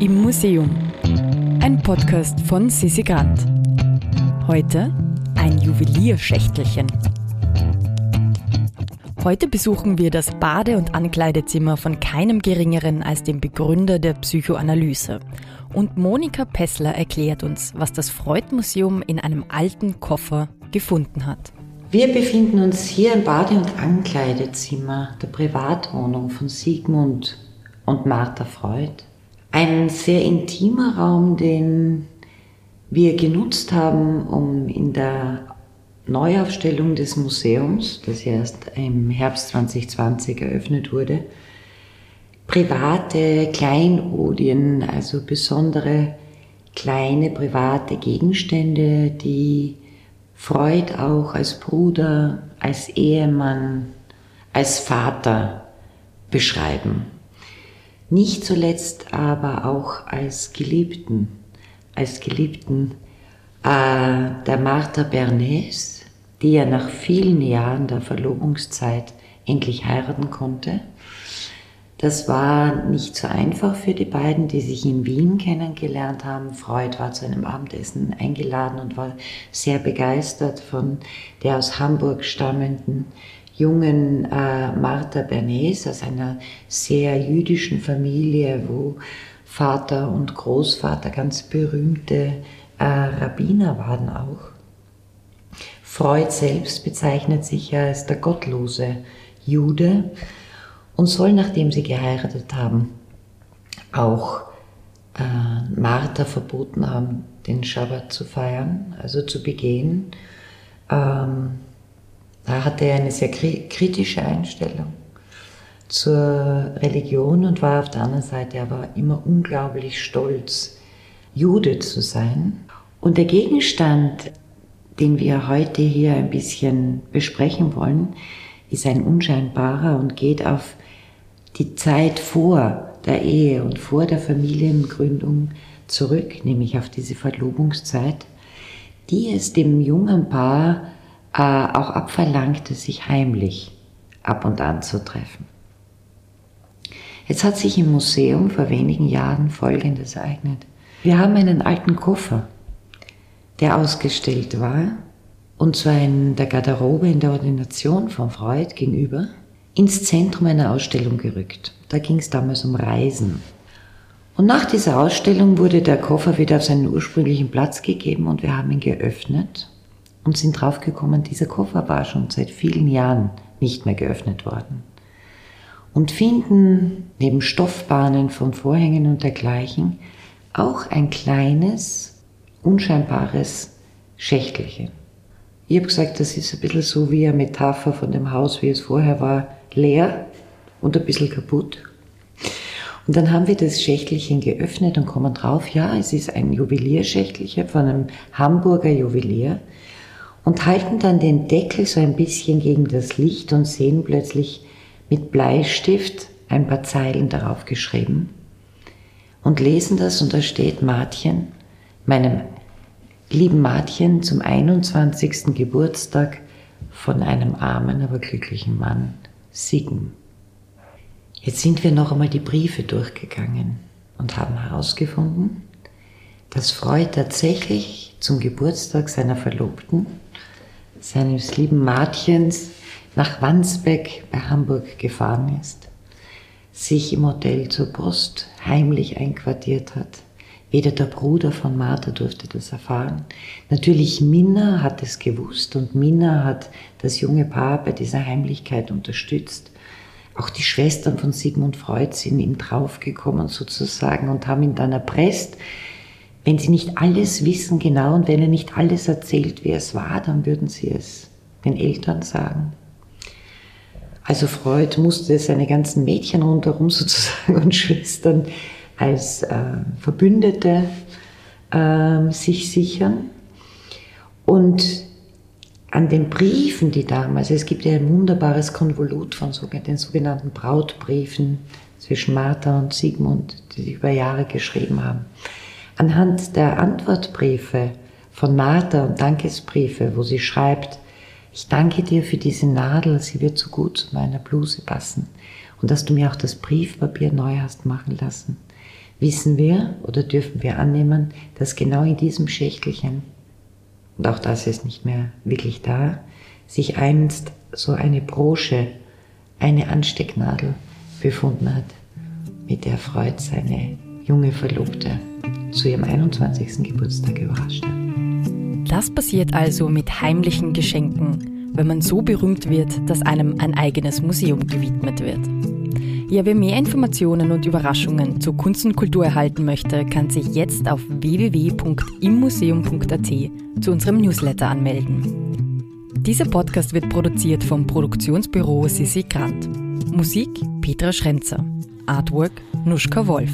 Im Museum. Ein Podcast von Sissi Grant. Heute ein Juwelierschächtelchen. Heute besuchen wir das Bade- und Ankleidezimmer von keinem Geringeren als dem Begründer der Psychoanalyse. Und Monika Pessler erklärt uns, was das Freud-Museum in einem alten Koffer gefunden hat. Wir befinden uns hier im Bade- und Ankleidezimmer der Privatwohnung von Sigmund und Martha Freud. Ein sehr intimer Raum, den wir genutzt haben, um in der Neuaufstellung des Museums, das erst im Herbst 2020 eröffnet wurde, private Kleinodien, also besondere kleine private Gegenstände, die Freud auch als Bruder, als Ehemann, als Vater beschreiben. Nicht zuletzt aber auch als Geliebten, als Geliebten äh, der Martha Bernays, die ja nach vielen Jahren der Verlobungszeit endlich heiraten konnte. Das war nicht so einfach für die beiden, die sich in Wien kennengelernt haben. Freud war zu einem Abendessen eingeladen und war sehr begeistert von der aus Hamburg stammenden jungen äh, Martha Bernays aus einer sehr jüdischen Familie, wo Vater und Großvater ganz berühmte äh, Rabbiner waren auch. Freud selbst bezeichnet sich ja als der gottlose Jude und soll, nachdem sie geheiratet haben, auch äh, Martha verboten haben, den Schabbat zu feiern, also zu begehen. Ähm, da hatte er eine sehr kritische Einstellung zur Religion und war auf der anderen Seite aber immer unglaublich stolz, Jude zu sein. Und der Gegenstand, den wir heute hier ein bisschen besprechen wollen, ist ein unscheinbarer und geht auf die Zeit vor der Ehe und vor der Familiengründung zurück, nämlich auf diese Verlobungszeit, die es dem jungen Paar äh, auch abverlangte, sich heimlich ab und an zu treffen. Jetzt hat sich im Museum vor wenigen Jahren Folgendes ereignet. Wir haben einen alten Koffer, der ausgestellt war, und zwar in der Garderobe in der Ordination von Freud gegenüber ins Zentrum einer Ausstellung gerückt. Da ging es damals um Reisen. Und nach dieser Ausstellung wurde der Koffer wieder auf seinen ursprünglichen Platz gegeben und wir haben ihn geöffnet und sind draufgekommen, dieser Koffer war schon seit vielen Jahren nicht mehr geöffnet worden. Und finden neben Stoffbahnen von Vorhängen und dergleichen auch ein kleines, unscheinbares Schächtelchen. Ich habe gesagt, das ist ein bisschen so wie eine Metapher von dem Haus, wie es vorher war, leer und ein bisschen kaputt. Und dann haben wir das Schächtelchen geöffnet und kommen drauf, ja, es ist ein Juwelierschächtelchen von einem Hamburger Juwelier und halten dann den Deckel so ein bisschen gegen das Licht und sehen plötzlich mit Bleistift ein paar Zeilen darauf geschrieben und lesen das und da steht Martchen, meinem lieben Martchen zum 21. Geburtstag von einem armen, aber glücklichen Mann Siggen. Jetzt sind wir noch einmal die Briefe durchgegangen und haben herausgefunden, dass Freud tatsächlich zum Geburtstag seiner Verlobten, seines lieben Martchens, nach Wandsbeck bei Hamburg gefahren ist, sich im Hotel zur Post heimlich einquartiert hat. Weder der Bruder von Martha durfte das erfahren. Natürlich Minna hat es gewusst und Minna hat das junge Paar bei dieser Heimlichkeit unterstützt. Auch die Schwestern von Sigmund Freud sind ihm draufgekommen sozusagen und haben ihn dann erpresst. Wenn sie nicht alles wissen genau und wenn er nicht alles erzählt, wer es war, dann würden sie es den Eltern sagen. Also Freud musste seine ganzen Mädchen rundherum sozusagen und Schwestern als äh, Verbündete äh, sich sichern. Und an den Briefen, die damals, es gibt ja ein wunderbares Konvolut von den sogenannten Brautbriefen zwischen Martha und Sigmund, die sich über Jahre geschrieben haben. Anhand der Antwortbriefe von Martha und Dankesbriefe, wo sie schreibt, ich danke dir für diese Nadel, sie wird so gut zu meiner Bluse passen und dass du mir auch das Briefpapier neu hast machen lassen. wissen wir oder dürfen wir annehmen, dass genau in diesem Schächtelchen, und auch das ist nicht mehr wirklich da, sich einst so eine Brosche, eine Anstecknadel befunden hat, mit der Freud seine junge Verlobte zu ihrem 21. Geburtstag überrascht hat. Das passiert also mit heimlichen Geschenken, wenn man so berühmt wird, dass einem ein eigenes Museum gewidmet wird. Ja, wer mehr Informationen und Überraschungen zu Kunst und Kultur erhalten möchte, kann sich jetzt auf www.immuseum.at zu unserem Newsletter anmelden. Dieser Podcast wird produziert vom Produktionsbüro Sissi Grant. Musik Petra Schrenzer. Artwork Nuschka Wolf.